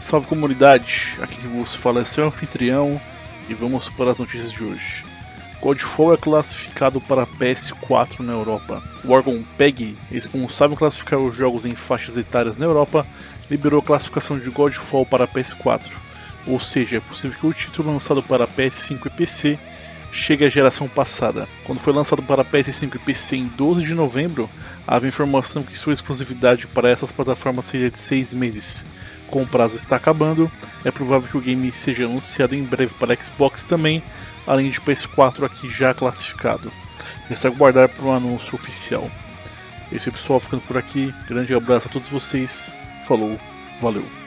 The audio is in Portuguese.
Salve comunidade, aqui que vos fala é seu anfitrião e vamos para as notícias de hoje. Godfall é classificado para PS4 na Europa. O órgão PEG, responsável em classificar os jogos em faixas etárias na Europa, liberou a classificação de Godfall para PS4. Ou seja, é possível que o título lançado para PS5 e PC chegue à geração passada. Quando foi lançado para PS5 e PC em 12 de novembro, havia informação que sua exclusividade para essas plataformas seria de 6 meses. Com o prazo está acabando, é provável que o game seja anunciado em breve para Xbox também, além de PS4 aqui já classificado. Resta aguardar para o anúncio oficial. Esse é pessoal ficando por aqui. Grande abraço a todos vocês. Falou, valeu.